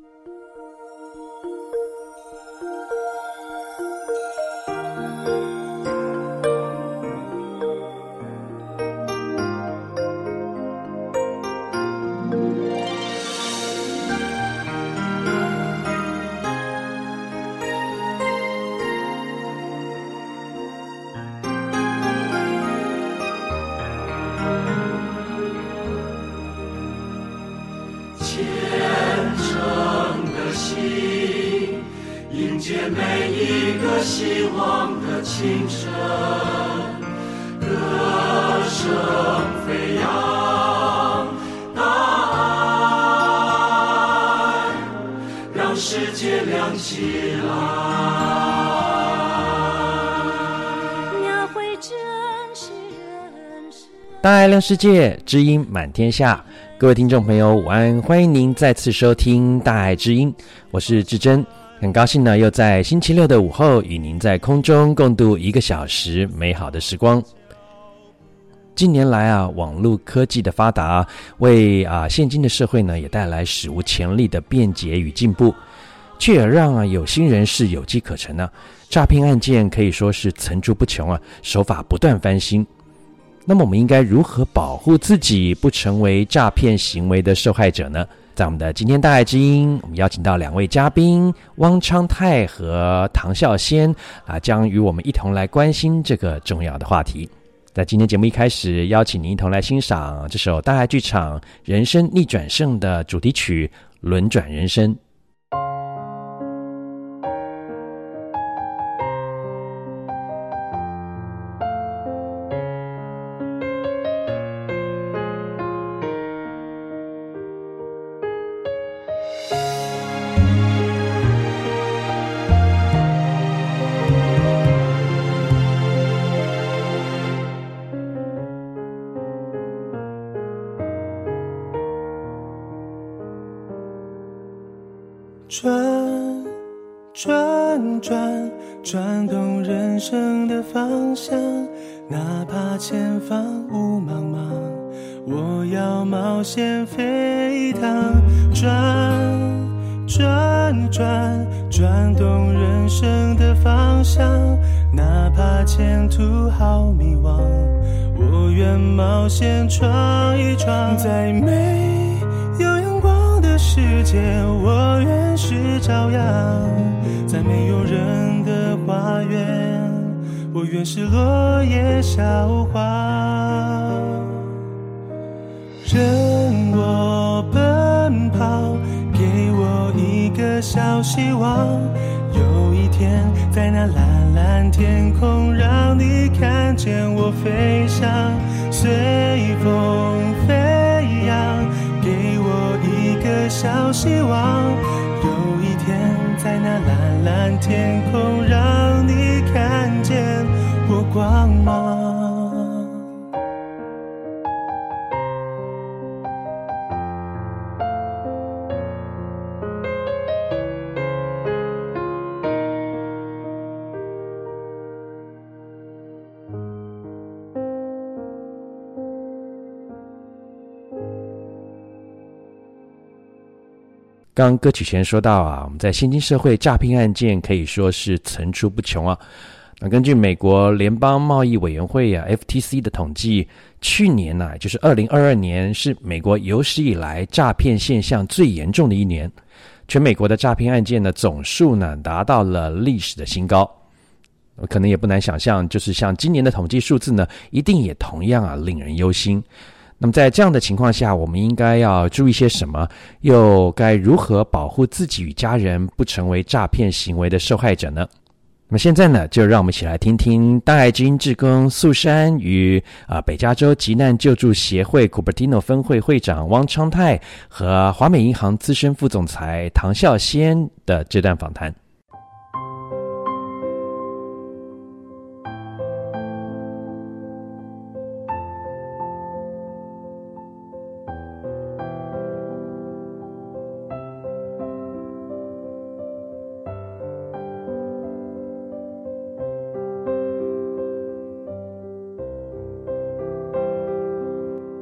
大世界，知音满天下。各位听众朋友，午安！欢迎您再次收听《大爱知音》，我是志珍，很高兴呢，又在星期六的午后与您在空中共度一个小时美好的时光。近年来啊，网络科技的发达，为啊现今的社会呢，也带来史无前例的便捷与进步，却也让啊有心人士有机可乘呢、诈骗案件可以说是层出不穷啊，手法不断翻新。那么我们应该如何保护自己不成为诈骗行为的受害者呢？在我们的今天大爱之音，我们邀请到两位嘉宾汪昌泰和唐孝先啊，将与我们一同来关心这个重要的话题。在今天节目一开始，邀请您一同来欣赏这首大爱剧场《人生逆转胜》的主题曲《轮转人生》。方雾茫茫，我要冒险飞一趟。转转转转动人生的方向，哪怕前途好迷惘，我愿冒险闯一闯，在没有阳光的。世界，我愿是朝阳，在没有人的花园，我愿是落叶小花。希望，有一天在那蓝蓝天空，让你看见我飞翔，随风飞扬。给我一个小希望，有一天在那蓝蓝天空，让你看见我光芒。刚歌曲前说到啊，我们在现今社会诈骗案件可以说是层出不穷啊。那根据美国联邦贸易委员会啊 （FTC） 的统计，去年呢，就是二零二二年，是美国有史以来诈骗现象最严重的一年。全美国的诈骗案件的总数呢，达到了历史的新高。可能也不难想象，就是像今年的统计数字呢，一定也同样啊令人忧心。那么在这样的情况下，我们应该要注意些什么？又该如何保护自己与家人不成为诈骗行为的受害者呢？那么现在呢，就让我们一起来听听大爱知音志工素珊与啊北加州急难救助协会 Cupertino 分会会长汪昌泰和华美银行资深副总裁唐孝先的这段访谈。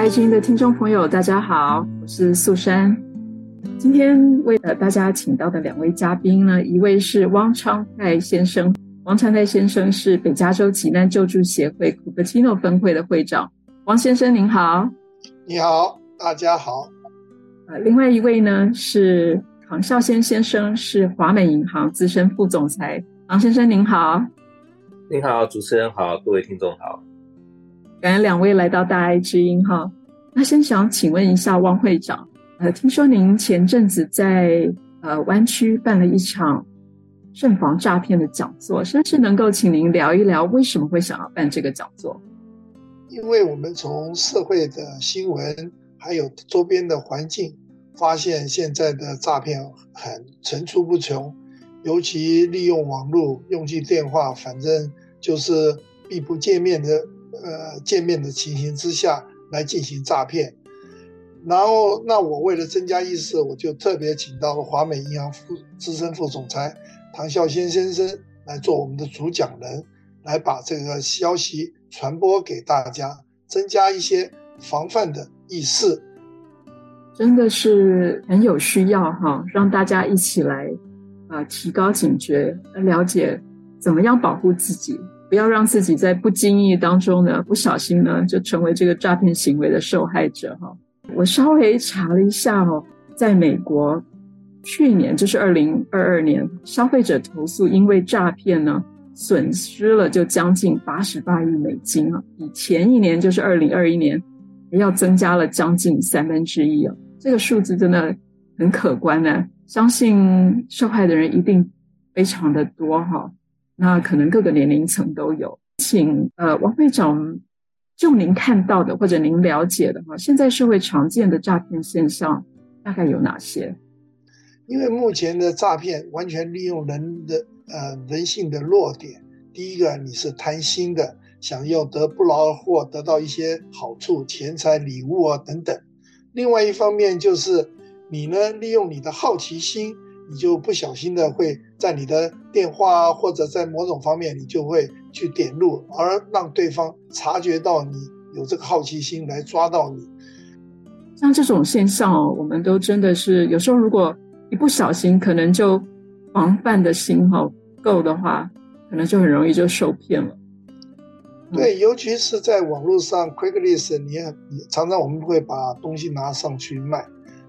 爱心的听众朋友，大家好，我是素珊。今天为了大家请到的两位嘉宾呢，一位是汪昌泰先生。汪昌泰先生是北加州急难救助协会 Cupertino 分会的会长。汪先生您好。你好，大家好。呃，另外一位呢是唐孝先先生，是华美银行资深副总裁。唐先生您好。您好，主持人好，各位听众好。感恩两位来到大爱之音哈。那先想请问一下汪会长，呃，听说您前阵子在呃湾区办了一场慎防诈骗的讲座，是不是能够请您聊一聊为什么会想要办这个讲座？因为我们从社会的新闻还有周边的环境，发现现在的诈骗很层出不穷，尤其利用网络、用尽电话，反正就是避不见面的。呃，见面的情形之下来进行诈骗，然后那我为了增加意识，我就特别请到了华美银行副资深副总裁唐孝先先生来做我们的主讲人，来把这个消息传播给大家，增加一些防范的意识。真的是很有需要哈，让大家一起来啊、提高警觉，了解怎么样保护自己。不要让自己在不经意当中呢，不小心呢，就成为这个诈骗行为的受害者哈。我稍微查了一下哦，在美国，去年就是二零二二年，消费者投诉因为诈骗呢，损失了就将近八十八亿美金啊，比前一年就是二零二一年，要增加了将近三分之一啊。这个数字真的很可观呢，相信受害的人一定非常的多哈。那可能各个年龄层都有，请呃王会长，就您看到的或者您了解的哈，现在社会常见的诈骗现象大概有哪些？因为目前的诈骗完全利用人的呃人性的弱点。第一个，你是贪心的，想要得不劳而获，得到一些好处、钱财、礼物啊等等。另外一方面就是你呢，利用你的好奇心。你就不小心的会在你的电话啊或者在某种方面，你就会去点入，而让对方察觉到你有这个好奇心来抓到你。像这种现象哦，我们都真的是有时候，如果一不小心，可能就防范的心哈够的话，可能就很容易就受骗了。对，尤其是在网络上，Quicklist，你也常常我们会把东西拿上去卖。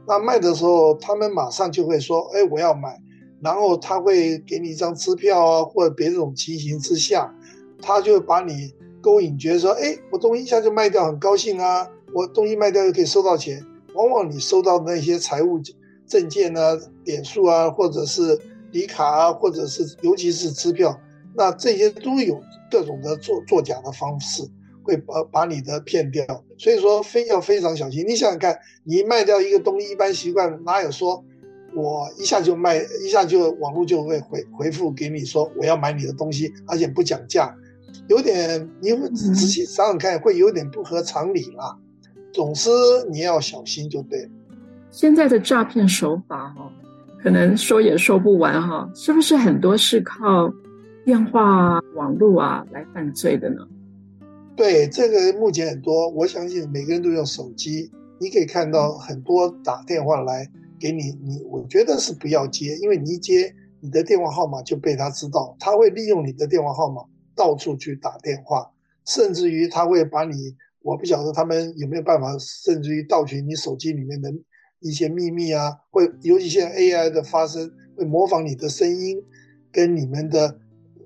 那卖的时候，他们马上就会说：“哎，我要买。”然后他会给你一张支票啊，或者别这种情形之下，他就把你勾引，觉得说：“哎，我东西一下就卖掉，很高兴啊！我东西卖掉又可以收到钱。”往往你收到那些财务证件啊、点数啊，或者是礼卡啊，或者是尤其是支票，那这些都有各种的作作假的方式。会把把你的骗掉，所以说非要非常小心。你想想看，你卖掉一个东西，一般习惯哪有说，我一下就卖，一下就网络就会回回复给你说我要买你的东西，而且不讲价，有点你仔细想想看，会有点不合常理啦。总之你要小心就对了。现在的诈骗手法哈，可能说也说不完哈，是不是很多是靠电话、网络啊来犯罪的呢？对，这个目前很多，我相信每个人都用手机，你可以看到很多打电话来给你，你我觉得是不要接，因为你一接，你的电话号码就被他知道，他会利用你的电话号码到处去打电话，甚至于他会把你，我不晓得他们有没有办法，甚至于盗取你手机里面的一些秘密啊，会尤其现在 AI 的发生，会模仿你的声音，跟你们的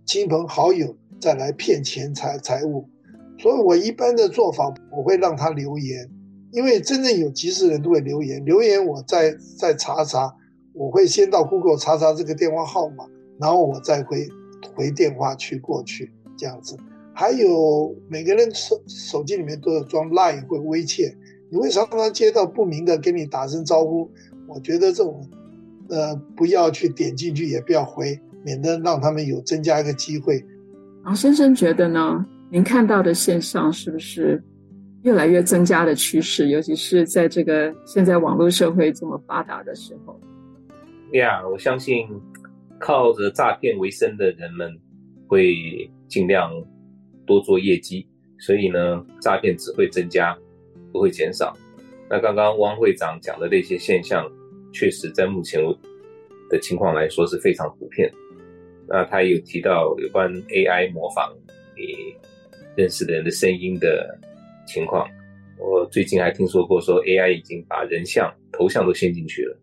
亲朋好友再来骗钱财财物。所以我一般的做法，我会让他留言，因为真正有急事的人都会留言。留言我再再查查，我会先到 Google 查查这个电话号码，然后我再回回电话去过去这样子。还有每个人手手机里面都有装 Line 或微信，你会常常接到不明的跟你打声招呼。我觉得这种呃不要去点进去，也不要回，免得让他们有增加一个机会。然后先生觉得呢？您看到的现象是不是越来越增加的趋势？尤其是在这个现在网络社会这么发达的时候。呀我相信靠着诈骗为生的人们会尽量多做业绩，所以呢，诈骗只会增加，不会减少。那刚刚汪会长讲的那些现象，确实在目前的情况来说是非常普遍。那他有提到有关 AI 模仿你认识的人的声音的情况，我最近还听说过说 AI 已经把人像、头像都先进去了。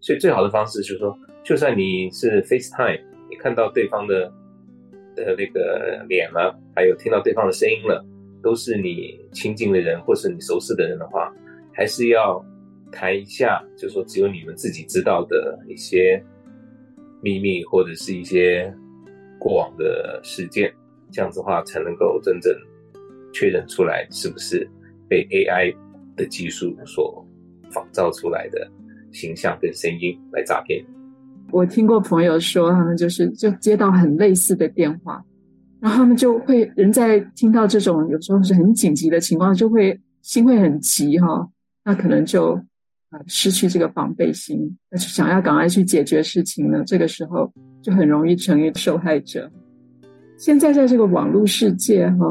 所以最好的方式就是说，就算你是 FaceTime，你看到对方的的那个脸了，还有听到对方的声音了，都是你亲近的人或是你熟悉的人的话，还是要谈一下，就是说只有你们自己知道的一些秘密或者是一些过往的事件。这样子的话，才能够真正确认出来是不是被 AI 的技术所仿造出来的形象跟声音来诈骗。我听过朋友说，他们就是就接到很类似的电话，然后他们就会人在听到这种有时候是很紧急的情况，就会心会很急哈，那可能就呃失去这个防备心，那就想要赶快去解决事情呢，这个时候就很容易成为受害者。现在在这个网络世界哈，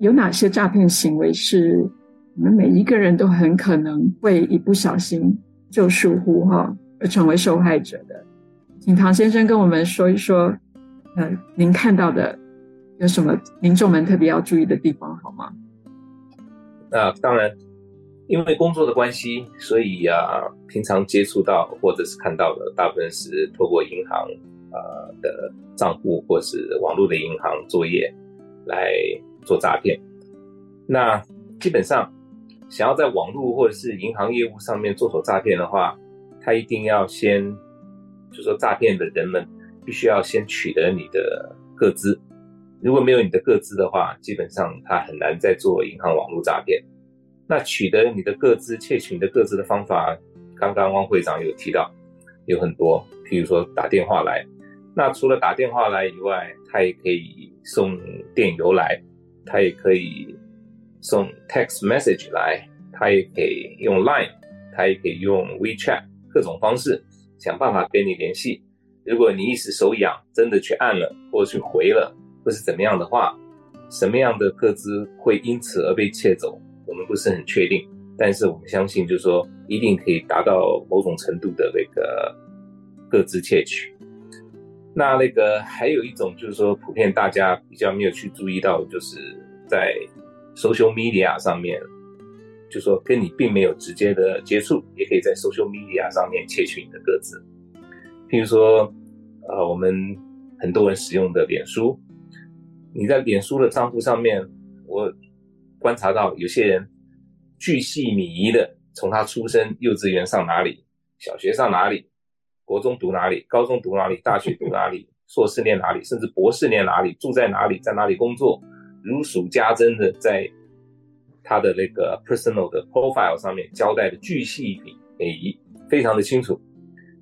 有哪些诈骗行为是我们每一个人都很可能会一不小心就疏忽哈而成为受害者的？请唐先生跟我们说一说，呃，您看到的有什么民众们特别要注意的地方好吗？那当然，因为工作的关系，所以啊，平常接触到或者是看到的，大部分是透过银行。呃的账户或是网络的银行作业来做诈骗，那基本上想要在网络或者是银行业务上面做手诈骗的话，他一定要先，就说诈骗的人们必须要先取得你的个资，如果没有你的个资的话，基本上他很难再做银行网络诈骗。那取得你的个资、窃取你的个资的方法，刚刚汪会长有提到有很多，譬如说打电话来。那除了打电话来以外，他也可以送电邮来，他也可以送 text message 来，他也可以用 Line，他也可以用 WeChat，各种方式想办法跟你联系。如果你一时手痒，真的去按了，或者去回了，或是怎么样的话，什么样的个资会因此而被窃走，我们不是很确定。但是我们相信，就是说一定可以达到某种程度的那个个资窃取。那那个还有一种就是说，普遍大家比较没有去注意到，就是在 social media 上面，就说跟你并没有直接的接触，也可以在 social media 上面窃取你的个资。譬如说，呃，我们很多人使用的脸书，你在脸书的账户上面，我观察到有些人巨细靡遗的，从他出生、幼稚园上哪里、小学上哪里。国中读哪里，高中读哪里，大学读哪里，硕士念哪里，甚至博士念哪里，住在哪里，在哪里工作，如数家珍的在他的那个 personal 的 profile 上面交代的巨细靡遗，非常的清楚。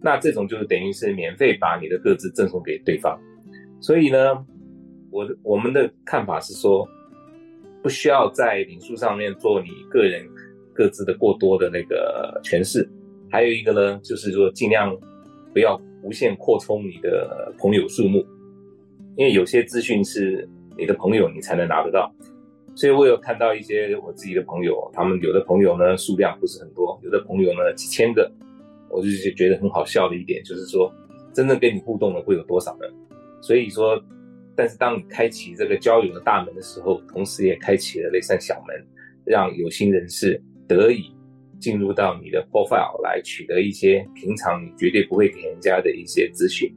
那这种就是等于是免费把你的各自赠送给对方。所以呢，我我们的看法是说，不需要在领书上面做你个人各自的过多的那个诠释。还有一个呢，就是说尽量。不要无限扩充你的朋友数目，因为有些资讯是你的朋友你才能拿得到。所以我有看到一些我自己的朋友，他们有的朋友呢数量不是很多，有的朋友呢几千个，我就是觉得很好笑的一点就是说，真正跟你互动的会有多少人？所以说，但是当你开启这个交友的大门的时候，同时也开启了那扇小门，让有心人士得以。进入到你的 profile 来取得一些平常你绝对不会给人家的一些资讯。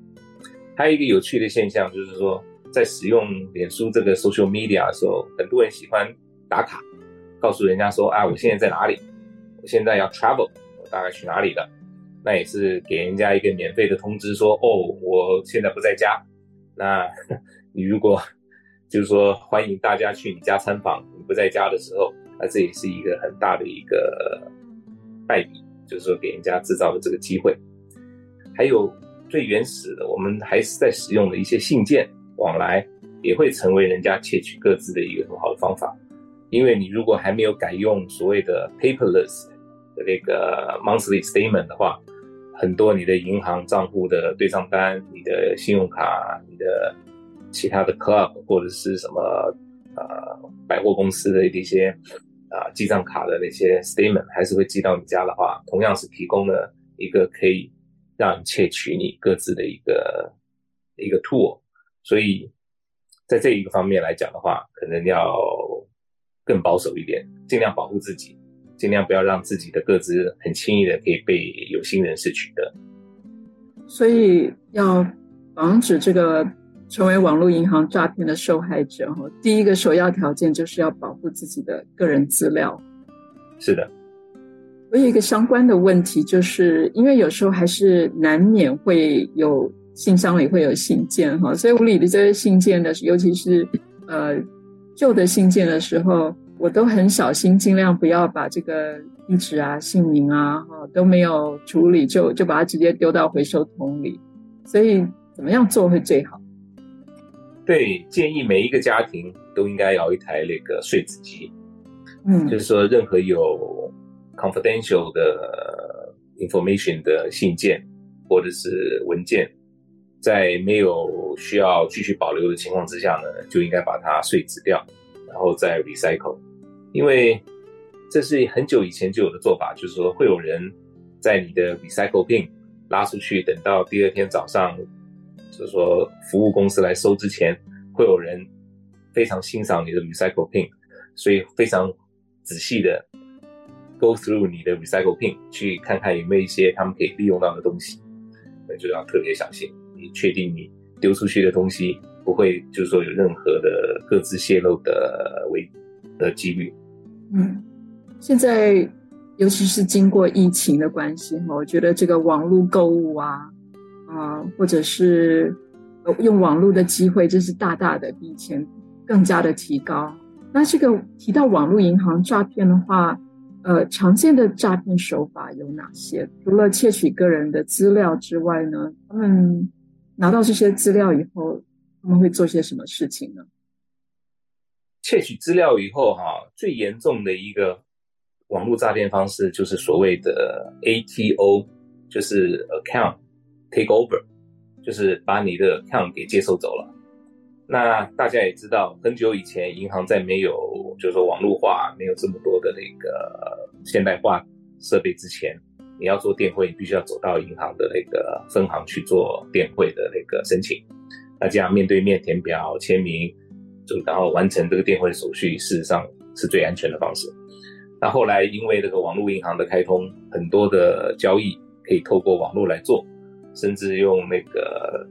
还有一个有趣的现象就是说，在使用脸书这个 social media 的时候，很多人喜欢打卡，告诉人家说啊，我现在在哪里？我现在要 travel，我大概去哪里了？那也是给人家一个免费的通知说，说哦，我现在不在家。那你如果就是说欢迎大家去你家参访，你不在家的时候，那这也是一个很大的一个败笔，就是说给人家制造的这个机会。还有最原始的，我们还是在使用的一些信件往来，也会成为人家窃取各自的一个很好的方法。因为你如果还没有改用所谓的 paperless 的那个 monthly statement 的话，很多你的银行账户的对账单、你的信用卡、你的其他的 club 或者是什么呃百货公司的一些啊记账卡的那些 statement，还是会寄到你家的话，同样是提供了一个可以让你窃取你各自的一个一个 tool。所以在这一个方面来讲的话，可能要更保守一点，尽量保护自己。尽量不要让自己的各自很轻易的可以被有心人士取得，所以要防止这个成为网络银行诈骗的受害者，哈，第一个首要条件就是要保护自己的个人资料。是的，我有一个相关的问题，就是因为有时候还是难免会有信箱里会有信件，哈，所以我理的这些信件的，尤其是呃旧的信件的时候。我都很小心，尽量不要把这个地址啊、姓名啊，哈都没有处理，就就把它直接丢到回收桶里。所以怎么样做会最好？对，建议每一个家庭都应该有一台那个碎纸机。嗯，就是说，任何有 confidential 的 information 的信件或者是文件，在没有需要继续保留的情况之下呢，就应该把它碎纸掉。然后再 recycle，因为这是很久以前就有的做法，就是说会有人在你的 recycle bin 拉出去，等到第二天早上，就是说服务公司来收之前，会有人非常欣赏你的 recycle pin，所以非常仔细的 go through 你的 recycle pin，去看看有没有一些他们可以利用到的东西，那就要特别小心，你确定你丢出去的东西。不会，就是说有任何的各自泄露的危的几率。嗯，现在尤其是经过疫情的关系，我觉得这个网络购物啊，啊、或者是用网络的机会，这是大大的比以前更加的提高。那这个提到网络银行诈骗的话，呃，常见的诈骗手法有哪些？除了窃取个人的资料之外呢，他们拿到这些资料以后。他们会做些什么事情呢？窃取资料以后，哈，最严重的一个网络诈骗方式就是所谓的 ATO，就是 account takeover，就是把你的 account 给接收走了。那大家也知道，很久以前银行在没有就是说网络化、没有这么多的那个现代化设备之前，你要做电汇，你必须要走到银行的那个分行去做电汇的那个申请。那这样面对面填表签名，就然后完成这个电汇手续，事实上是最安全的方式。那后来因为这个网络银行的开通，很多的交易可以透过网络来做，甚至用那个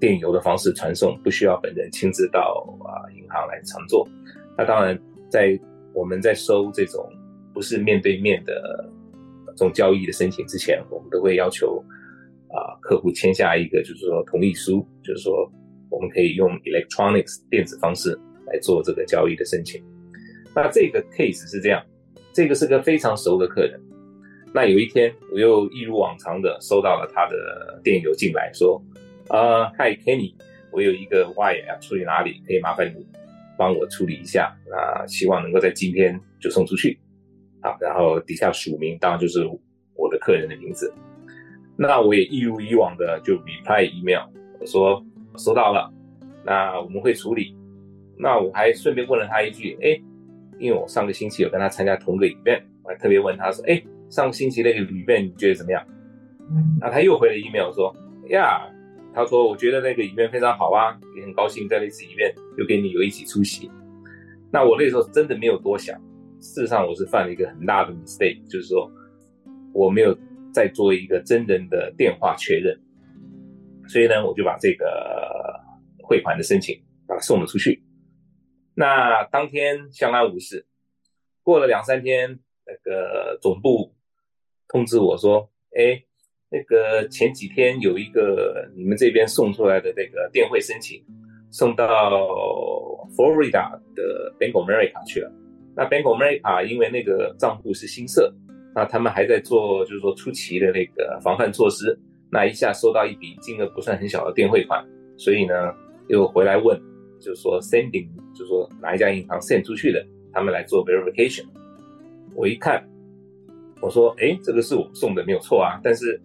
电邮的方式传送，不需要本人亲自到啊银行来常做。那当然，在我们在收这种不是面对面的这种交易的申请之前，我们都会要求。啊，客户签下一个就是说同意书，就是说我们可以用 electronics 电子方式来做这个交易的申请。那这个 case 是这样，这个是个非常熟的客人。那有一天我又一如往常的收到了他的电邮进来，说，啊，Hi Kenny，我有一个 wire 要处理哪里，可以麻烦你帮我处理一下。啊希望能够在今天就送出去。好，然后底下署名当然就是我的客人的名字。那我也一如以往的就 reply email，我说收到了，那我们会处理。那我还顺便问了他一句，哎，因为我上个星期有跟他参加同个 event，我还特别问他说，哎，上星期那个 event 你觉得怎么样？嗯，那他又回了 email 说，呀，他说我觉得那个 event 非常好啊，也很高兴在那次 event 又跟你有一起出席。那我那时候真的没有多想，事实上我是犯了一个很大的 mistake，就是说我没有。再做一个真人的电话确认，所以呢，我就把这个汇款的申请把它送了出去。那当天相安无事，过了两三天，那个总部通知我说：“哎，那个前几天有一个你们这边送出来的那个电汇申请，送到 Florida 的 Bank of America 去了。那 Bank of America 因为那个账户是新设，那他们还在做就是说出奇的那个防范措施。那一下收到一笔金额不算很小的电汇款，所以呢又回来问，就是说 sending 就是说哪一家银行 send 出去的，他们来做 verification。我一看，我说哎，这个是我送的没有错啊，但是。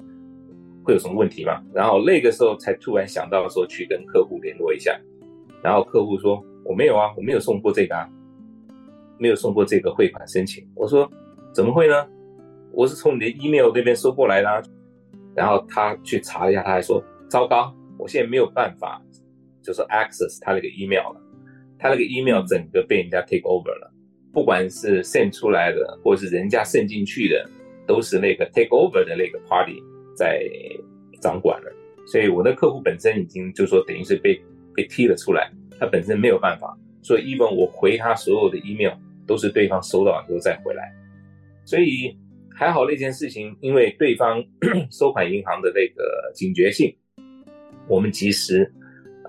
会有什么问题吗？然后那个时候才突然想到说去跟客户联络一下，然后客户说我没有啊，我没有送过这个啊，没有送过这个汇款申请。我说怎么会呢？我是从你的 email 那边收过来的啊。然后他去查了一下，他还说糟糕，我现在没有办法，就是 access 他那个 email 了，他那个 email 整个被人家 take over 了，不管是 send 出来的，或是人家 send 进去的，都是那个 take over 的那个 party。在掌管了，所以我的客户本身已经就说等于是被被踢了出来，他本身没有办法，所以 even 我回他所有的 email 都是对方收到以后再回来，所以还好那件事情，因为对方 收款银行的那个警觉性，我们及时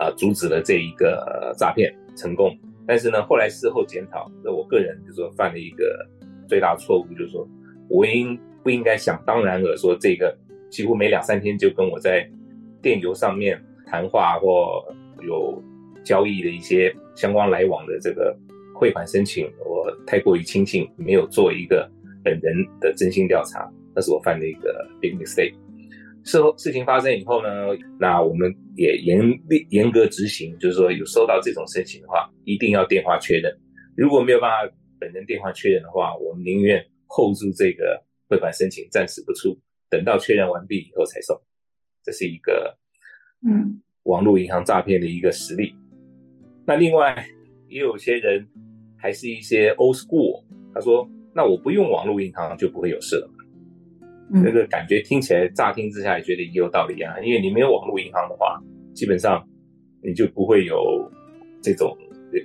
啊、阻止了这一个诈骗成功。但是呢，后来事后检讨，那我个人就说犯了一个最大错误，就是说我应不应该想当然尔说这个。几乎每两三天就跟我在电邮上面谈话或有交易的一些相关来往的这个汇款申请，我太过于轻信，没有做一个本人的真心调查，那是我犯的一个 big mistake。事后事情发生以后呢，那我们也严厉严格执行，就是说有收到这种申请的话，一定要电话确认。如果没有办法本人电话确认的话，我们宁愿 hold 住这个汇款申请，暂时不出。等到确认完毕以后才送，这是一个嗯，网络银行诈骗的一个实例。那另外也有些人还是一些 old school，他说：“那我不用网络银行就不会有事了。”那，个感觉听起来乍听之下也觉得也有道理啊，因为你没有网络银行的话，基本上你就不会有这种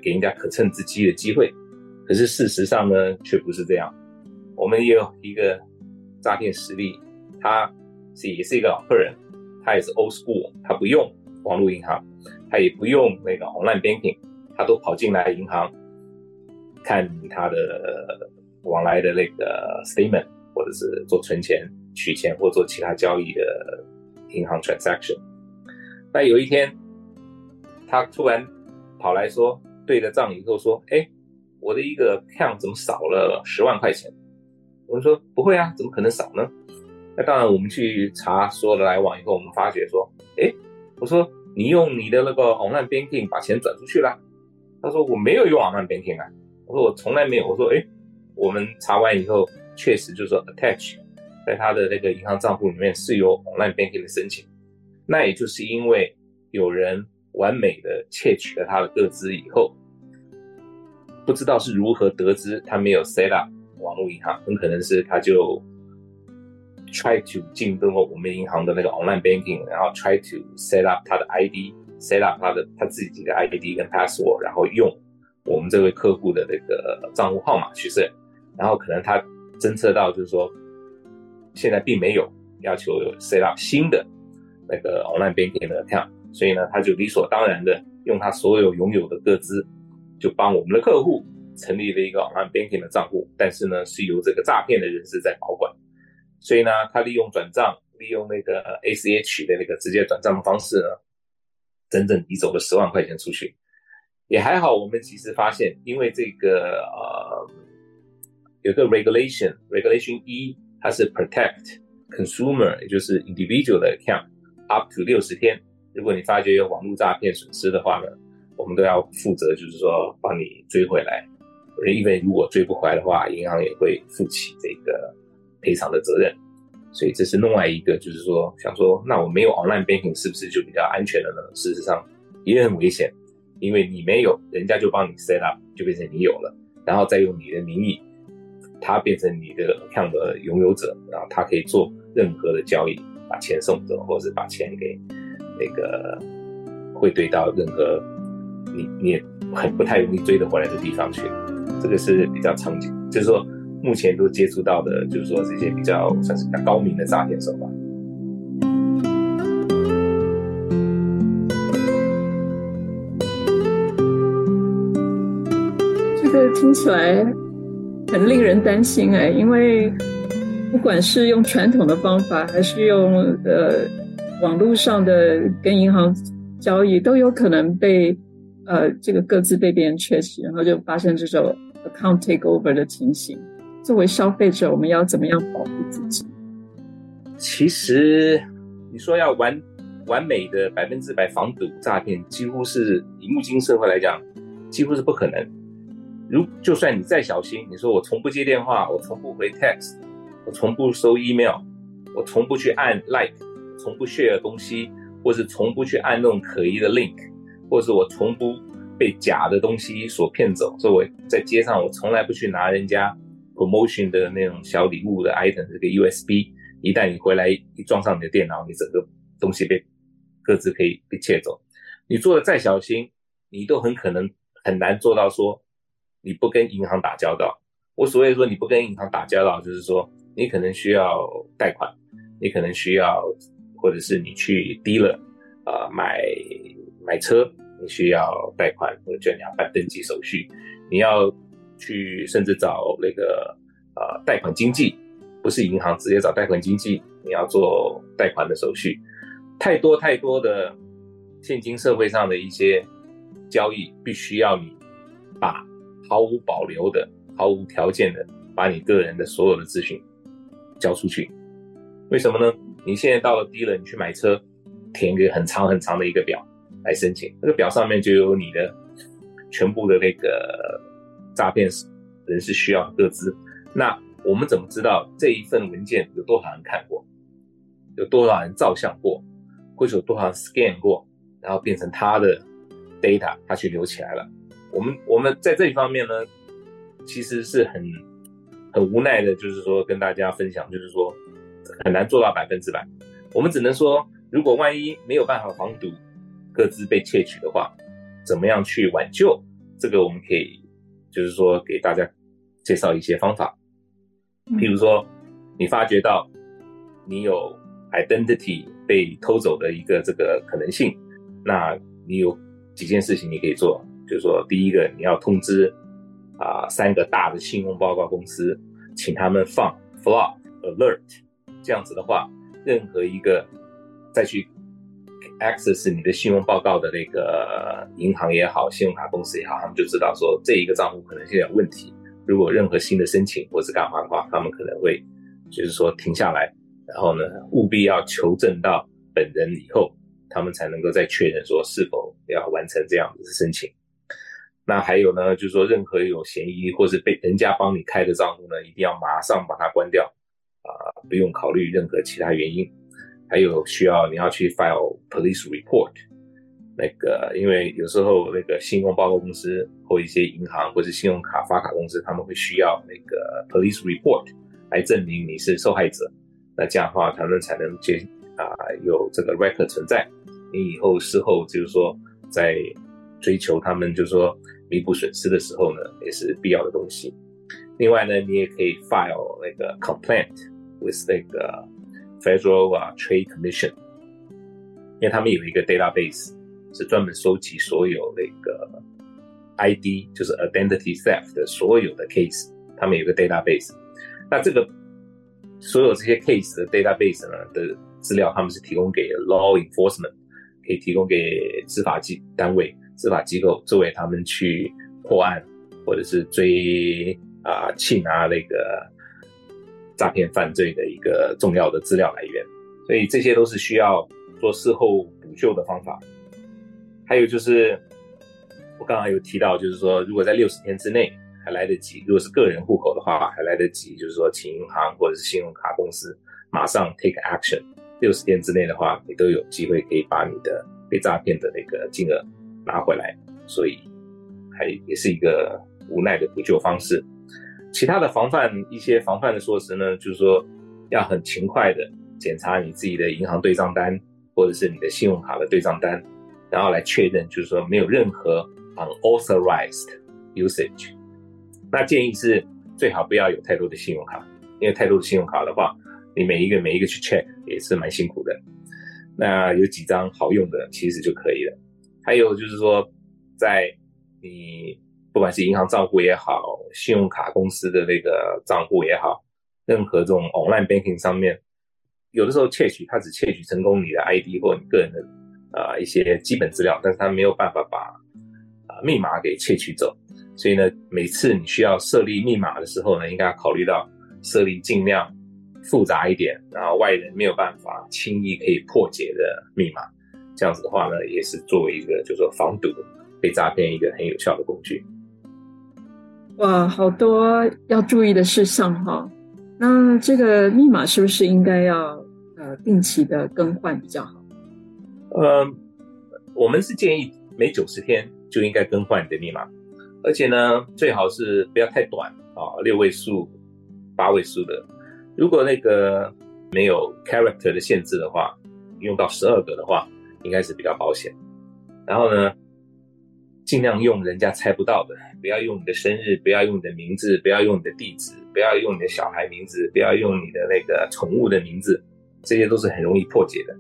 给人家可乘之机的机会。可是事实上呢，却不是这样。我们也有一个诈骗实例。他是也是一个老客人，他也是 old school，他不用网络银行，他也不用那个 online banking，他都跑进来银行看他的往来的那个 statement，或者是做存钱、取钱或做其他交易的银行 transaction。那有一天，他突然跑来说，对了账以后说：“哎，我的一个 account 怎么少了十万块钱？”我们说：“不会啊，怎么可能少呢？”那当然，我们去查所有的来往以后，我们发觉说，诶，我说你用你的那个 online banking 把钱转出去了，他说我没有用 online banking 啊，我说我从来没有，我说诶，我们查完以后，确实就是说 attach 在他的那个银行账户里面是有 online banking 的申请，那也就是因为有人完美的窃取了他的个资以后，不知道是如何得知他没有 set up 网络银行，很可能是他就。try to 进入我们银行的那个 online banking，然后 try to set up 他的 ID，set up 他的他自己的 ID 跟 password，然后用我们这位客户的那个账户号码去设，然后可能他侦测到就是说现在并没有要求 set up 新的那个 online banking 的 account，所以呢他就理所当然的用他所有拥有的个资，就帮我们的客户成立了一个 online banking 的账户，但是呢是由这个诈骗的人士在保管。所以呢，他利用转账，利用那个 ACH 的那个直接转账的方式呢，整整移走了十万块钱出去。也还好，我们及时发现，因为这个呃有个 regulation，regulation 一它是 protect consumer，也就是 individual 的 account up to 六十天。如果你发觉有网络诈骗损失的话呢，我们都要负责，就是说帮你追回来。因为如果追不回来的话，银行也会负起这个。赔偿的责任，所以这是另外一个，就是说想说，那我没有 online banking 是不是就比较安全了呢？事实上也很危险，因为你没有，人家就帮你 set up，就变成你有了，然后再用你的名义，他变成你的 account 的拥有者，然后他可以做任何的交易，把钱送走，或者是把钱给那个汇兑到任何你你也很不太容易追得回来的地方去。这个是比较常见，就是说目前都接触到的，就是说这些比较算是比较高明的诈骗手法。这个听起来很令人担心哎，因为不管是用传统的方法，还是用呃网络上的跟银行交易，都有可能被呃这个各自被别人窃取，然后就发生这种 account takeover 的情形。作为消费者，我们要怎么样保护自己？其实你说要完完美的百分之百防堵诈骗，几乎是以目前社会来讲，几乎是不可能。如就算你再小心，你说我从不接电话，我从不回 text，我从不收 email，我从不去按 like，从不 share 东西，或是从不去按那种可疑的 link，或是我从不被假的东西所骗走。所以我在街上，我从来不去拿人家 promotion 的那种小礼物的 item，这个 USB。一旦你回来一装上你的电脑，你整个东西被各自可以被窃走。你做的再小心，你都很可能很难做到说你不跟银行打交道。我所谓说你不跟银行打交道，就是说你可能需要贷款，你可能需要，或者是你去 dealer 啊、买买车，你需要贷款，或者你要办登记手续，你要去甚至找那个呃贷款经纪。不是银行直接找贷款经纪，你要做贷款的手续，太多太多的现今社会上的一些交易，必须要你把毫无保留的、毫无条件的把你个人的所有的资讯交出去。为什么呢？你现在到了 dealer，你去买车，填一个很长很长的一个表来申请，那个表上面就有你的全部的那个诈骗人士需要的个资，那。我们怎么知道这一份文件有多少人看过，有多少人照相过，或者有多少人 scan 过，然后变成他的 data，他去留起来了？我们我们在这一方面呢，其实是很很无奈的，就是说跟大家分享，就是说很难做到百分之百。我们只能说，如果万一没有办法防堵各自被窃取的话，怎么样去挽救？这个我们可以就是说给大家介绍一些方法。譬如说，你发觉到你有 identity 被偷走的一个这个可能性，那你有几件事情你可以做，就是说，第一个你要通知啊三个大的信用报告公司，请他们放 fraud alert，这样子的话，任何一个再去 access 你的信用报告的那个银行也好，信用卡公司也好，他们就知道说这一个账户可能现在有问题。如果任何新的申请或是干嘛的话，他们可能会就是说停下来，然后呢，务必要求证到本人以后，他们才能够再确认说是否要完成这样子的申请。那还有呢，就是说任何有嫌疑或是被人家帮你开的账户呢，一定要马上把它关掉啊，不用考虑任何其他原因。还有需要你要去 file police report。那个，因为有时候那个信用报告公司或一些银行或者信用卡发卡公司，他们会需要那个 police report 来证明你是受害者。那这样的话，他们才能接啊有这个 record 存在。你以后事后就是说在追求他们就是说弥补损失的时候呢，也是必要的东西。另外呢，你也可以 file 那个 complaint with 那个 Federal 啊 Trade Commission，因为他们有一个 database。是专门收集所有那个 ID，就是 identity theft 的所有的 case，他们有个 database。那这个所有这些 case 的 database 呢的资料，他们是提供给 law enforcement，可以提供给执法机单位、司法机构作为他们去破案或者是追啊缉拿那个诈骗犯罪的一个重要的资料来源。所以这些都是需要做事后补救的方法。还有就是，我刚刚有提到，就是说，如果在六十天之内还来得及，如果是个人户口的话，还来得及，就是说，请银行或者是信用卡公司马上 take action。六十天之内的话，你都有机会可以把你的被诈骗的那个金额拿回来。所以，还也是一个无奈的补救方式。其他的防范一些防范的措施呢，就是说，要很勤快的检查你自己的银行对账单，或者是你的信用卡的对账单。然后来确认，就是说没有任何 unauthorized usage。那建议是最好不要有太多的信用卡，因为太多的信用卡的话，你每一个每一个去 check 也是蛮辛苦的。那有几张好用的其实就可以了。还有就是说，在你不管是银行账户也好，信用卡公司的那个账户也好，任何这种 online banking 上面，有的时候窃取，它只窃取成功你的 ID 或你个人的啊、一些基本资料，但是它没有办法把啊、密码给窃取走。所以呢，每次你需要设立密码的时候呢，应该要考虑到设立尽量复杂一点，然后外人没有办法轻易可以破解的密码。这样子的话呢，也是作为一个就是说防堵被诈骗一个很有效的工具。哇，好多要注意的事项哈。那这个密码是不是应该要呃定期的更换比较好？呃，我们是建议每九十天就应该更换你的密码，而且呢，最好是不要太短啊，六位数、八位数的。如果那个没有 character 的限制的话，用到十二个的话，应该是比较保险。然后呢，尽量用人家猜不到的。不要用你的生日，不要用你的名字，不要用你的地址，不要用你的小孩名字，不要用你的那个宠物的名字，这些都是很容易破解的。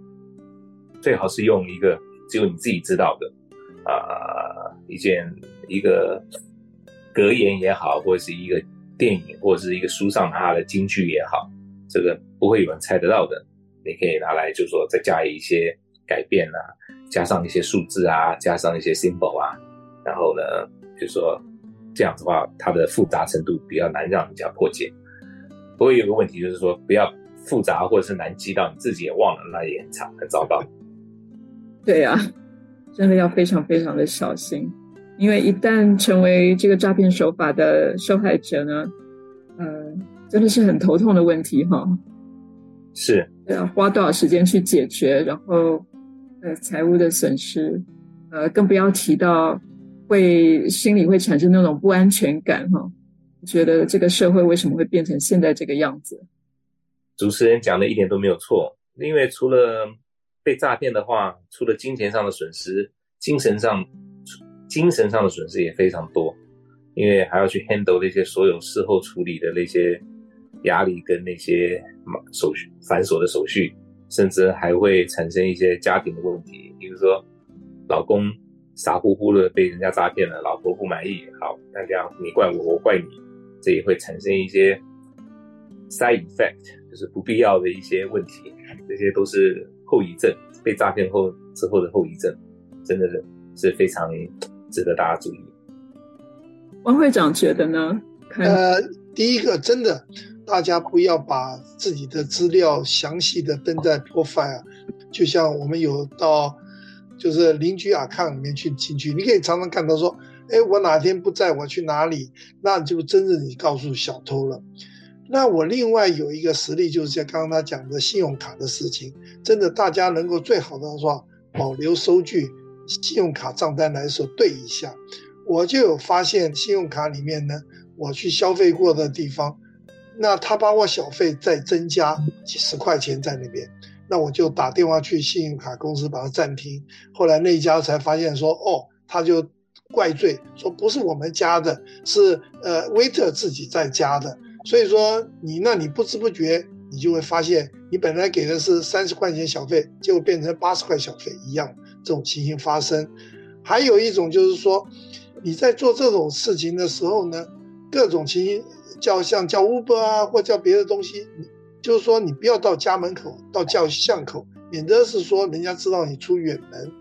最好是用一个只有你自己知道的，啊、一件一个格言也好，或者是一个电影或者是一个书上它的金句也好，这个不会有人猜得到的，你可以拿来就是说再加一些改变啊，加上一些数字啊，加上一些 symbol 啊，然后呢，就是说。这样子的话，它的复杂程度比较难让人家破解。不过有个问题就是说，不要复杂或者是难记到你自己也忘了，那也很惨，很糟糕。对呀、啊，真的要非常非常的小心，因为一旦成为这个诈骗手法的受害者呢，呃，真的是很头痛的问题哈。是，要花多少时间去解决，然后呃，财务的损失，呃，更不要提到。会心里会产生那种不安全感哈，觉得这个社会为什么会变成现在这个样子？主持人讲的一点都没有错，因为除了被诈骗的话，除了金钱上的损失，精神上精神上的损失也非常多，因为还要去 handle 那些所有事后处理的那些压力跟那些手续繁琐的手续，甚至还会产生一些家庭的问题，比如说老公。傻乎乎的被人家诈骗了，老婆不满意，好，那这样你怪我，我怪你，这也会产生一些 side effect，就是不必要的一些问题，这些都是后遗症，被诈骗后之后的后遗症，真的是是非常值得大家注意。王会长觉得呢？呃，第一个，真的，大家不要把自己的资料详细的登在 profile，就像我们有到。就是邻居 account 里面去进去，你可以常常看到说，哎，我哪天不在，我去哪里，那就真的你告诉小偷了。那我另外有一个实例，就是像刚刚他讲的信用卡的事情，真的大家能够最好的说保留收据，信用卡账单来说对一下。我就有发现信用卡里面呢，我去消费过的地方，那他把我小费再增加几十块钱在那边。那我就打电话去信用卡公司把它暂停，后来那家才发现说，哦，他就怪罪说不是我们加的，是呃 waiter 自己在加的，所以说你那你不知不觉你就会发现，你本来给的是三十块钱小费，结果变成八十块小费一样，这种情形发生。还有一种就是说，你在做这种事情的时候呢，各种情形叫像叫 Uber 啊，或叫别的东西。就是说，你不要到家门口，到叫巷口，免得是说人家知道你出远门，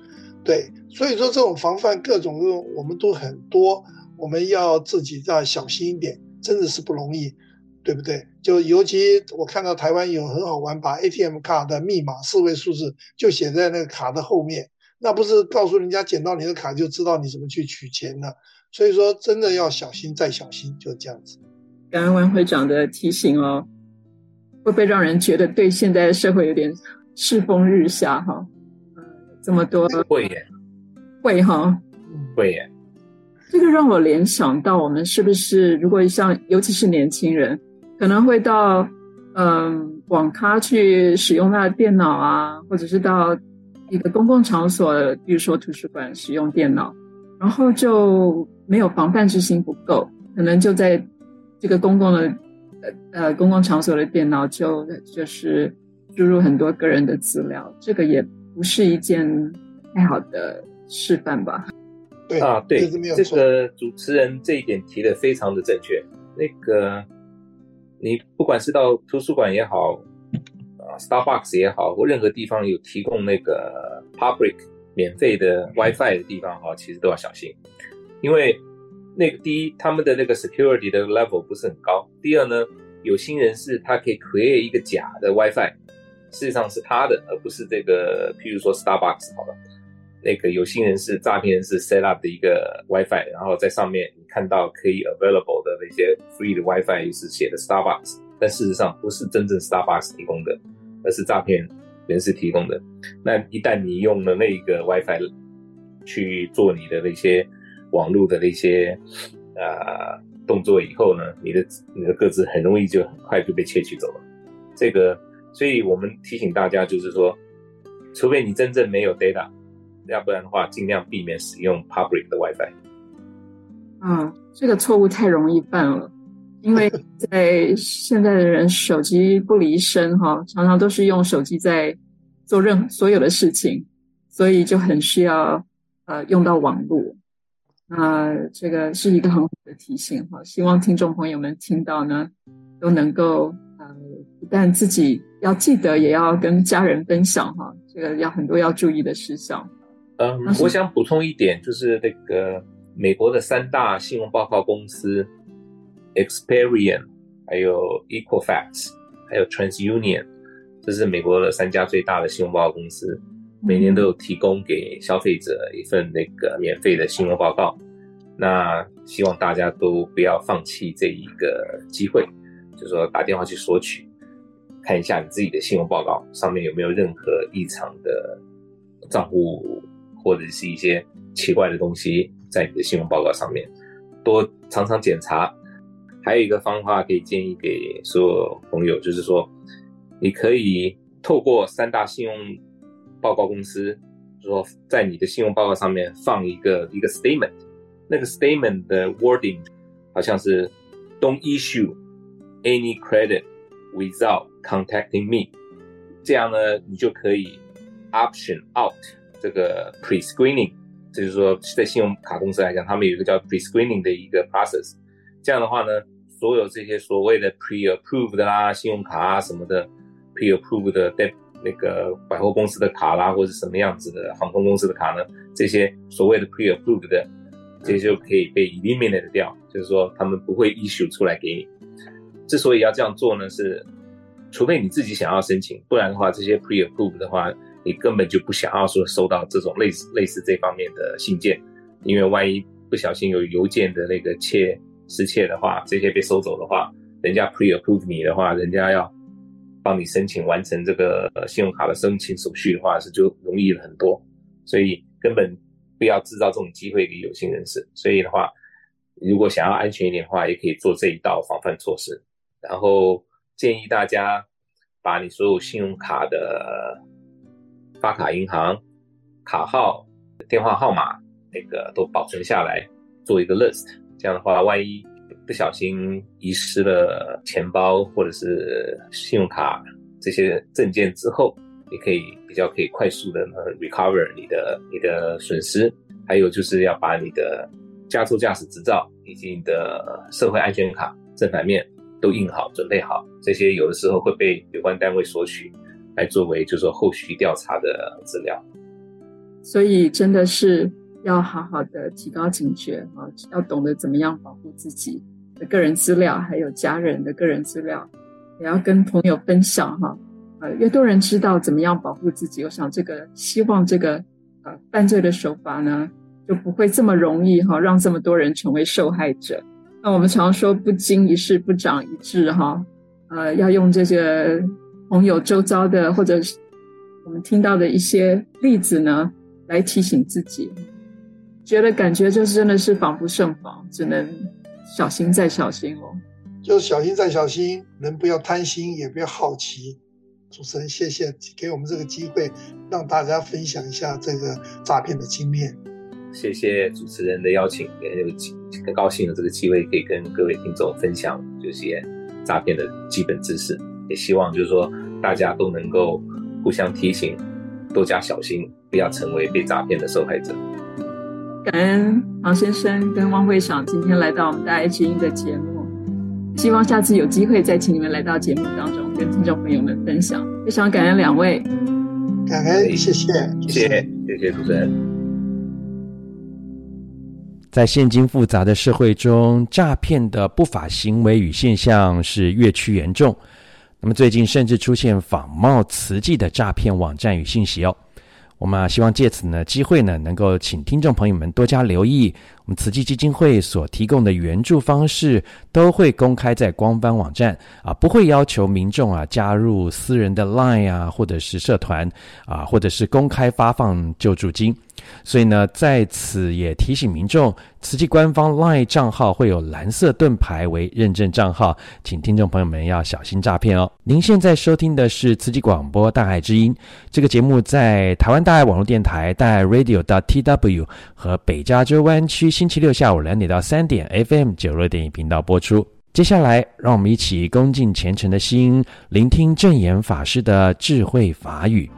对。所以说，这种防范各种各我们都很多，我们要自己要小心一点，真的是不容易，对不对？就尤其我看到台湾有很好玩，把 ATM 卡的密码四位数字就写在那个卡的后面，那不是告诉人家捡到你的卡就知道你怎么去取钱了。所以说，真的要小心再小心，就这样子。感恩王会长的提醒哦。会不会让人觉得对现在的社会有点世风日下哈？嗯，这么多会耶，会哈，会耶。这个让我联想到，我们是不是如果像尤其是年轻人，可能会到嗯网咖去使用他的电脑啊，或者是到一个公共场所，比如说图书馆使用电脑，然后就没有防范之心不够，可能就在这个公共的。呃呃，公共场所的电脑就就是输入很多个人的资料，这个也不是一件太好的示范吧？对啊，对，这，这个主持人这一点提的非常的正确。那个，你不管是到图书馆也好，啊，Starbucks 也好，或任何地方有提供那个 public 免费的 WiFi 的地方哈，其实都要小心，因为那个第一，他们的那个 security 的 level 不是很高；第二呢，有心人士他可以 create 一个假的 WiFi，事实上是他的，而不是这个，譬如说 Starbucks 好了。那个有心人士、诈骗人士 set up 的一个 WiFi，然后在上面你看到可以 available 的那些 free 的 WiFi 是写的 Starbucks，但事实上不是真正 Starbucks 提供的，而是诈骗人士提供的。那一旦你用了那个 WiFi 去做你的那些网络的那些呃动作以后呢，你的你的个资很容易就很快就被窃取走了。这个，所以我们提醒大家就是说，除非你真正没有 data。要不然的话，尽量避免使用 public 的 WiFi。嗯，这个错误太容易犯了，因为在现在的人手机不离身哈，常常都是用手机在做任所有的事情，所以就很需要呃用到网络。那这个是一个很好的提醒哈，希望听众朋友们听到呢，都能够呃不但自己要记得，也要跟家人分享哈，这个要很多要注意的事项。嗯，我想补充一点，就是那个美国的三大信用报告公司，Experian，还有 Equifax，还有 TransUnion，这是美国的三家最大的信用报告公司，每年都有提供给消费者一份那个免费的信用报告。那希望大家都不要放弃这一个机会，就是说打电话去索取，看一下你自己的信用报告上面有没有任何异常的账户。或者是一些奇怪的东西在你的信用报告上面，多常常检查。还有一个方法可以建议给所有朋友，就是说，你可以透过三大信用报告公司，说在你的信用报告上面放一个一个 statement，那个 statement 的 wording 好像是 Don't issue any credit without contacting me，这样呢，你就可以 option out。这个 pre-screening，就是说，在信用卡公司来讲，他们有一个叫 pre-screening 的一个 process。这样的话呢，所有这些所谓的 pre-approved 啦，信用卡啊什么的，pre-approved 的那个百货公司的卡啦，或者什么样子的航空公司的卡呢，这些所谓的 pre-approved 的，这些就可以被 eliminate 掉，就是说他们不会 issue 出来给你。之所以要这样做呢，是除非你自己想要申请，不然的话，这些 pre-approved 的话。你根本就不想要说收到这种类似类似这方面的信件，因为万一不小心有邮件的那个窃失窃的话，这些被收走的话，人家 pre-approve 你的话，人家要帮你申请完成这个信用卡的申请手续的话，是就容易了很多。所以根本不要制造这种机会给有心人士。所以的话，如果想要安全一点的话，也可以做这一道防范措施。然后建议大家把你所有信用卡的。发卡银行卡号、电话号码，那个都保存下来，做一个 list。这样的话，万一不小心遗失了钱包或者是信用卡这些证件之后，你可以比较可以快速的呢 recover 你的你的损失。还有就是要把你的加州驾驶执照以及你的社会安全卡正反面都印好，准备好。这些有的时候会被有关单位索取。来作为就是说后续调查的资料，所以真的是要好好的提高警觉啊，要懂得怎么样保护自己的个人资料，还有家人的个人资料，也要跟朋友分享哈。呃，越多人知道怎么样保护自己，我想这个希望这个呃犯罪的手法呢就不会这么容易哈，让这么多人成为受害者。那我们常说不经一事不长一智哈，呃，要用这些。朋友周遭的，或者是我们听到的一些例子呢，来提醒自己，觉得感觉就是真的是防不胜防，只能小心再小心哦。就是小心再小心，人不要贪心，也不要好奇。主持人，谢谢给我们这个机会，让大家分享一下这个诈骗的经验。谢谢主持人的邀请，也有很高兴有这个机会可以跟各位听众分享这些诈骗的基本知识。也希望就是说，大家都能够互相提醒，多加小心，不要成为被诈骗的受害者。感恩王先生跟汪会长今天来到我们大爱知音的节目，希望下次有机会再请你们来到节目当中，跟听众朋友们分享。非常感恩两位，感恩，谢谢，谢谢，谢谢主持人。在现今复杂的社会中，诈骗的不法行为与现象是越趋严重。那么最近甚至出现仿冒慈济的诈骗网站与信息哦。我们希望借此呢机会呢，能够请听众朋友们多加留意，我们慈济基金会所提供的援助方式都会公开在官方网站啊，不会要求民众啊加入私人的 LINE 啊，或者是社团啊，或者是公开发放救助金。所以呢，在此也提醒民众，慈济官方 LINE 账号会有蓝色盾牌为认证账号，请听众朋友们要小心诈骗哦。您现在收听的是慈济广播大爱之音，这个节目在台湾大爱网络电台大爱 Radio TW 和北加州湾区星期六下午两点到三点 FM 九六点一频道播出。接下来，让我们一起恭敬虔诚的心，聆听正言法师的智慧法语。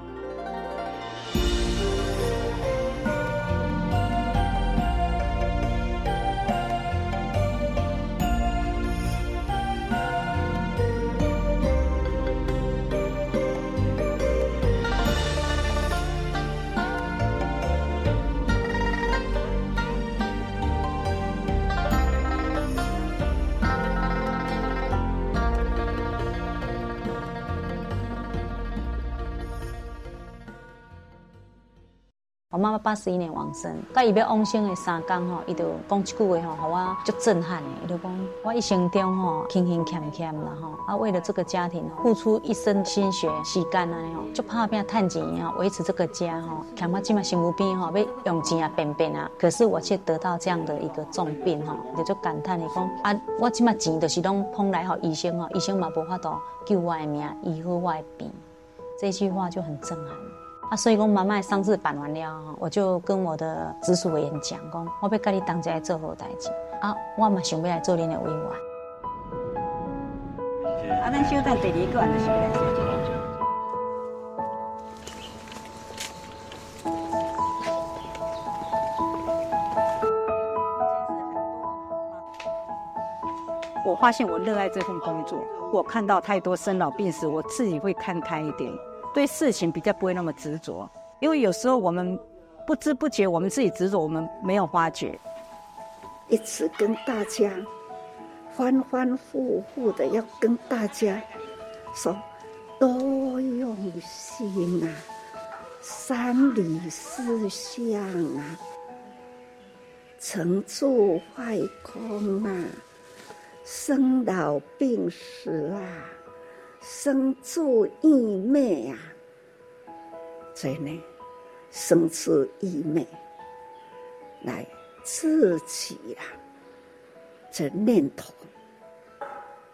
妈妈八十一年往生，在伊要往生的三天吼，伊就讲一句话吼，互我足震撼的。伊就讲我一生中吼，勤勤俭俭啦吼，啊，为了这个家庭付出一生心血时间啊吼，就拍拼赚钱啊，维持这个家吼。看我今嘛身边吼，要用钱啊变变啊，可是我却得到这样的一个重病吼，就感叹的讲啊，我即嘛钱就是拢捧来吼医生吼，医生嘛无法度救我的命，医好我的病，这句话就很震撼。啊，所以讲妈妈丧事办完了，我就跟我的直属委员讲，讲我要跟你当家做好代志，啊，我嘛想要来做恁的委员。啊，咱小等第二个就是来说这个。我发现我热爱这份工作，我看到太多生老病死，我自己会看开一点。对事情比较不会那么执着，因为有时候我们不知不觉，我们自己执着，我们没有发觉。一直跟大家欢欢呼呼的要跟大家说，多用心啊，三理四象啊，成住坏空啊，生老病死啊。生住异昧啊，所以呢，生住异昧来自己啊，这念头，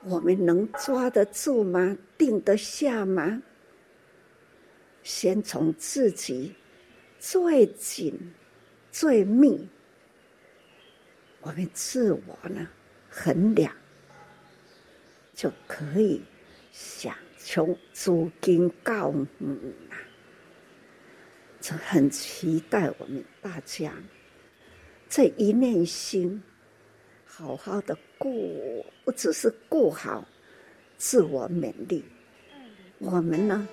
我们能抓得住吗？定得下吗？先从自己最紧、最密，我们自我呢衡量，就可以。想从诸经告母啊，就很期待我们大家这一念心，好好的过，不只是过好自我勉励。我们呢，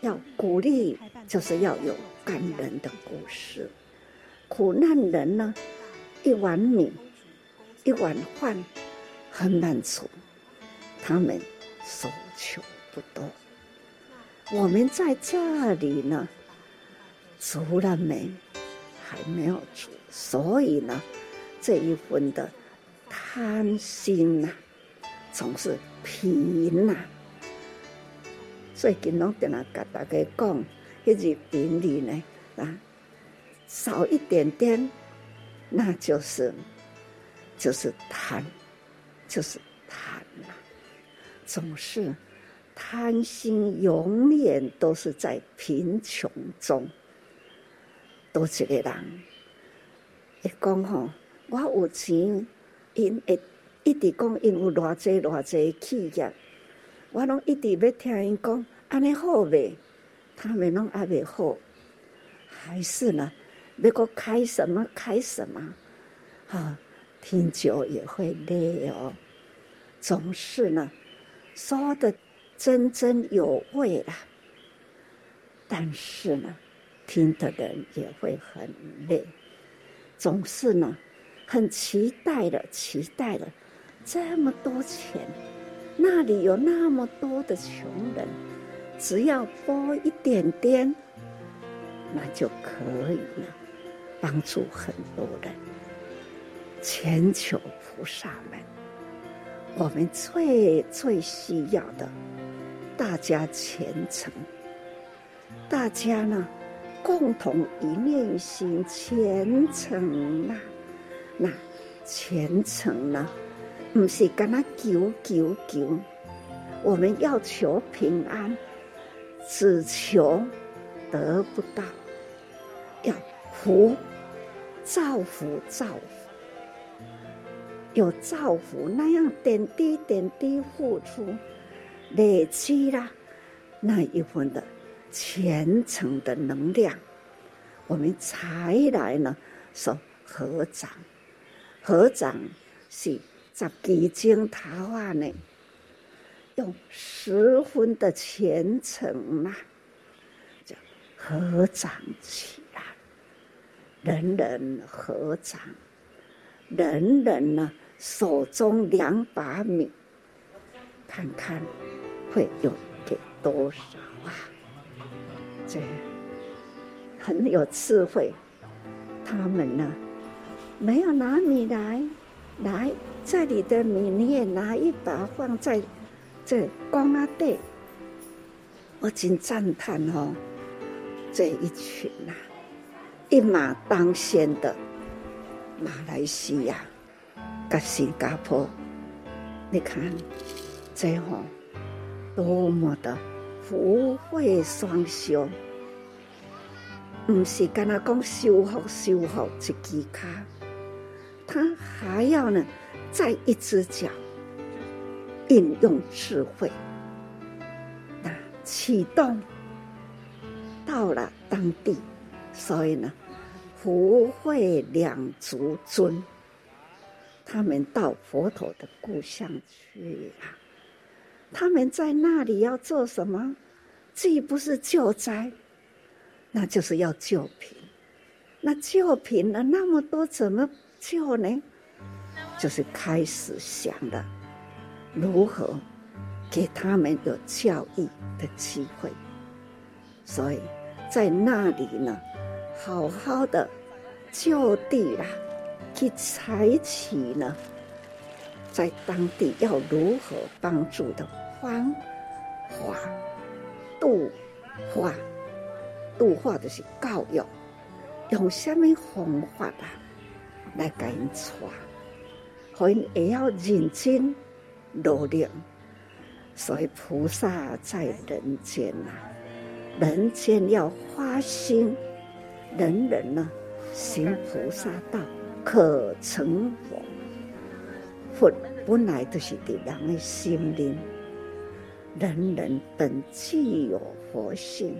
要鼓励，就是要有感人的故事。苦难人呢，一碗米，一碗饭，很满足，他们。所求不多，我们在这里呢，足了没？还没有足，所以呢，这一份的贪心呐、总是贫呐。最近拢在那跟大家讲，一日饼里呢，啊，少一点点，那就是就是贪，就是。总是贪心，永远都是在贫穷中。多一个人，一讲吼，我有钱，因会一直讲因有偌济偌济企业，我拢一直要听因讲，安尼好未？他们拢还未好，还是呢要搁开什么开什么，啊，听久也会累哦。总是呢，说的真真有味啦，但是呢，听的人也会很累。总是呢，很期待的，期待的，这么多钱，那里有那么多的穷人，只要拨一点点，那就可以了。帮助很多人，千求菩萨们，我们最最需要的，大家虔诚，大家呢共同一念心虔诚呐，那虔诚呢，不是跟他求求求，我们要求平安，只求得不到，要福。造福造福，有造福那样点滴点滴付出，累积了那一份的虔诚的能量，我们才来呢说合掌。合掌是十几经谈话呢，用十分的虔诚呐，就合掌起来。人人合掌，人人呢手中两把米，看看会有给多少啊？这很有智慧。他们呢没有拿米来，来这里的米你也拿一把放在这光阿地，我真赞叹哦，这一群呐、啊。一马当先的马来西亚跟新加坡，你看这样多么的福慧双修，不是跟他讲修好修好一只脚，他还要呢再一只脚应用智慧，那启动到了当地，所以呢。福慧两足尊，他们到佛陀的故乡去啊！他们在那里要做什么？既不是救灾，那就是要救贫。那救贫了那么多，怎么救呢？就是开始想了如何给他们有教育的机会。所以在那里呢。好好的就地啦，去采取呢，在当地要如何帮助的方法度化，度化的是教育，用什么方法啊来给人传，所以也要认真努力。所以菩萨在人间呐，人间要发心。人人呢，行菩萨道，可成佛。佛本来就是的人的心灵，人人本具有佛性，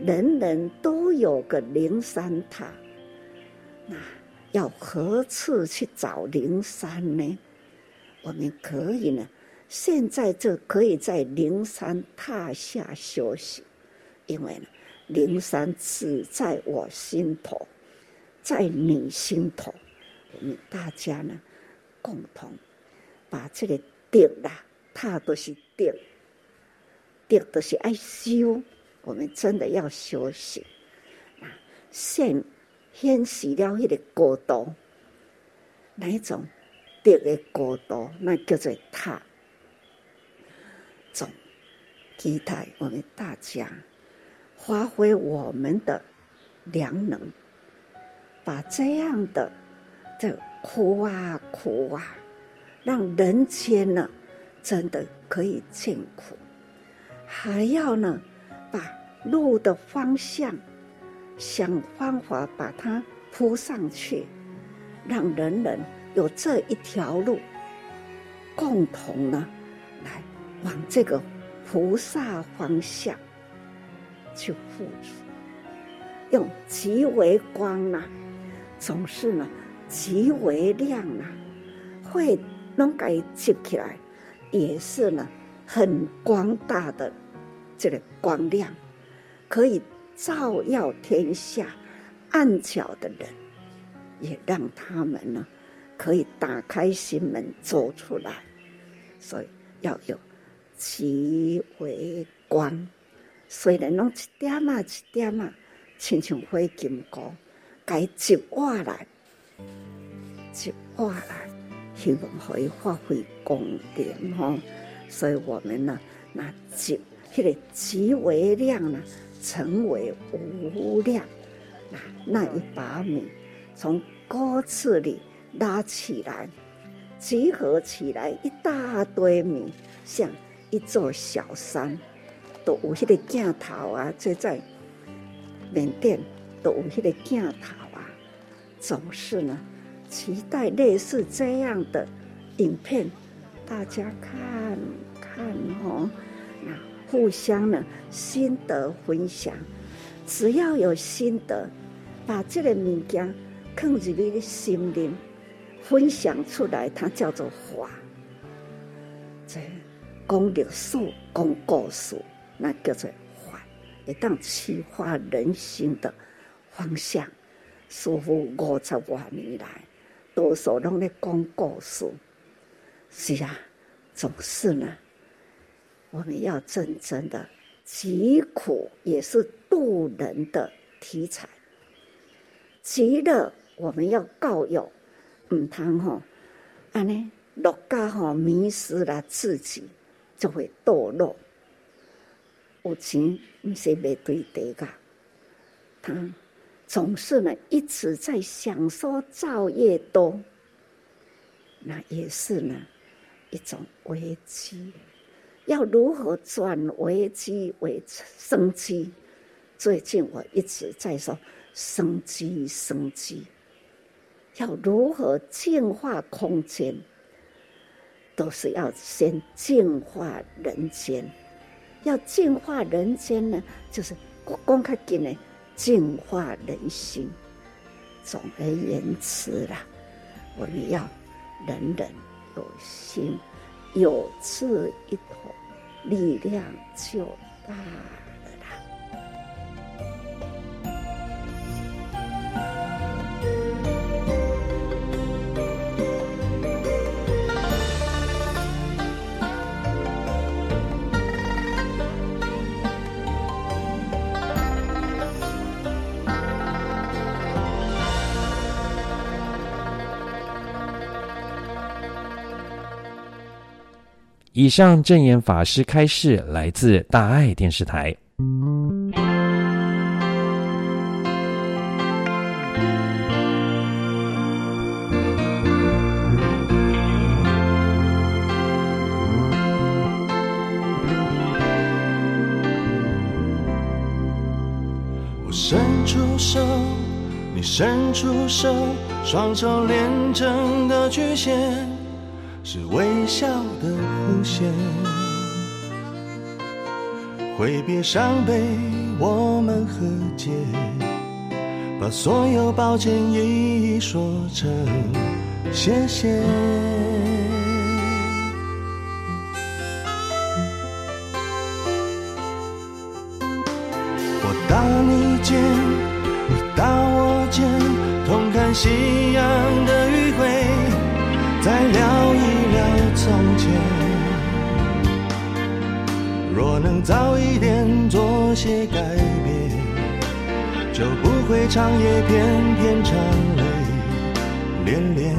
人人都有个灵山塔。那要何处去找灵山呢？我们可以呢，现在就可以在灵山塔下休息，因为呢。灵山只在我心头，在你心头，我们大家呢，共同把这个定啦，它都是定，定都是爱修，我们真的要修行啊！现显示了一个高度，哪一种定的高度？那叫做塔，总期待我们大家。发挥我们的良能，把这样的这苦啊苦啊，让人间呢真的可以见苦，还要呢把路的方向想方法把它铺上去，让人人有这一条路，共同呢来往这个菩萨方向。去付出，用极为光呢、总是呢极为亮、啊，会能给接起来，也是呢很光大的这个光亮，可以照耀天下暗角的人，也让他们呢可以打开心门走出来，所以要有极为光。虽然拢一点啊一点啊，亲像火金菇，该集瓦来，集瓦来，希望可以发挥功德吼。所以我们呢，那集迄个极为量呢，成为无量。那那一把米从锅子里拉起来，集合起来一大堆米，像一座小山。都有迄个镜头啊，这在缅甸都有迄个镜头啊，总是呢期待类似这样的影片，大家看看哦，那互相呢心得分享，只要有心得，把这个物件放入你的心灵，分享出来，它叫做法。这讲历史，讲故事。那叫做法，会当启发人心的方向。似乎五十多年来，多数拢在讲故事。是啊，总是呢，我们要真正的疾苦也是度人的题材。急了，我们要告有，唔通吼，安尼落家吼迷失了自己，就会堕落。有钱不是没对的噶，他总是呢一直在想说造业多，那也是呢一种危机。要如何转危机为生机？最近我一直在说生机，生机。要如何净化空间？都是要先净化人间。要净化人间呢，就是公开给呢，净化人心。总而言之啦，我们要人人有心，有志一同，力量就大。以上证言法师开示来自大爱电视台。我伸出手，你伸出手，双手连成的曲线。是微笑的弧线，挥别伤悲，我们和解，把所有抱歉一一说成谢谢。我搭你肩，你搭我肩，同看夕阳早一点做些改变，就不会长夜偏偏长泪连连。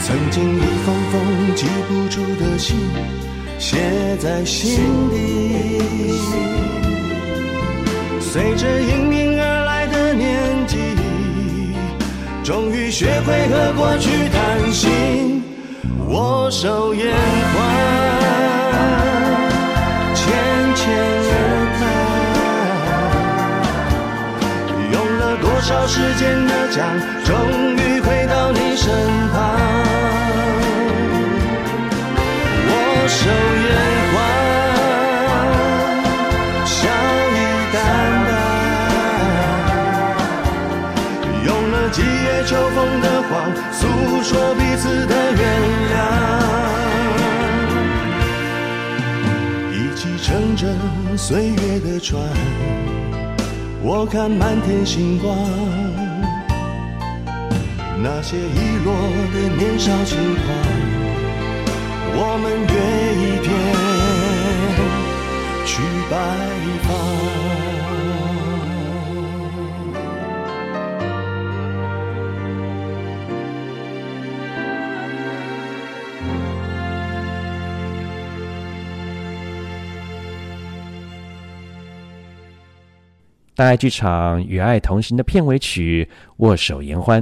曾经一封封寄不出的信，写在心底，随着音终于学会和过去谈心，握手言欢，浅浅而开，用了多少时间的讲，终于回到你身旁，握手。的谎，诉说彼此的原谅。一起乘着岁月的船，我看满天星光，那些遗落的年少轻狂。我们约一天去拜访。大爱剧场《与爱同行》的片尾曲《握手言欢》，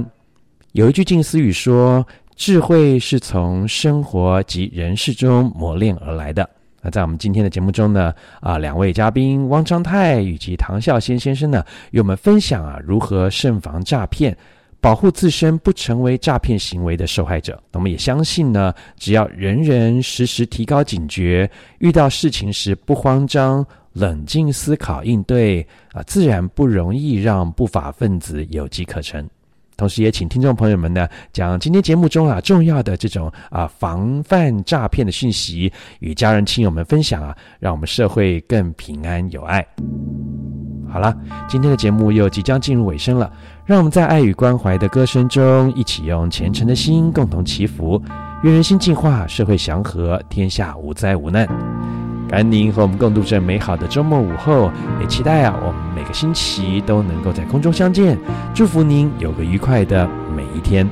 有一句近思语说。智慧是从生活及人事中磨练而来的。那在我们今天的节目中呢，啊，两位嘉宾汪昌泰以及唐孝先先生呢，与我们分享啊，如何慎防诈骗，保护自身不成为诈骗行为的受害者。我们也相信呢，只要人人时时提高警觉，遇到事情时不慌张，冷静思考应对，啊，自然不容易让不法分子有机可乘。同时，也请听众朋友们呢，将今天节目中啊重要的这种啊防范诈骗的讯息与家人亲友们分享啊，让我们社会更平安有爱。好了，今天的节目又即将进入尾声了，让我们在爱与关怀的歌声中，一起用虔诚的心共同祈福，愿人心净化，社会祥和，天下无灾无难。感恩您和我们共度这美好的周末午后，也期待啊，我们每个星期都能够在空中相见。祝福您有个愉快的每一天。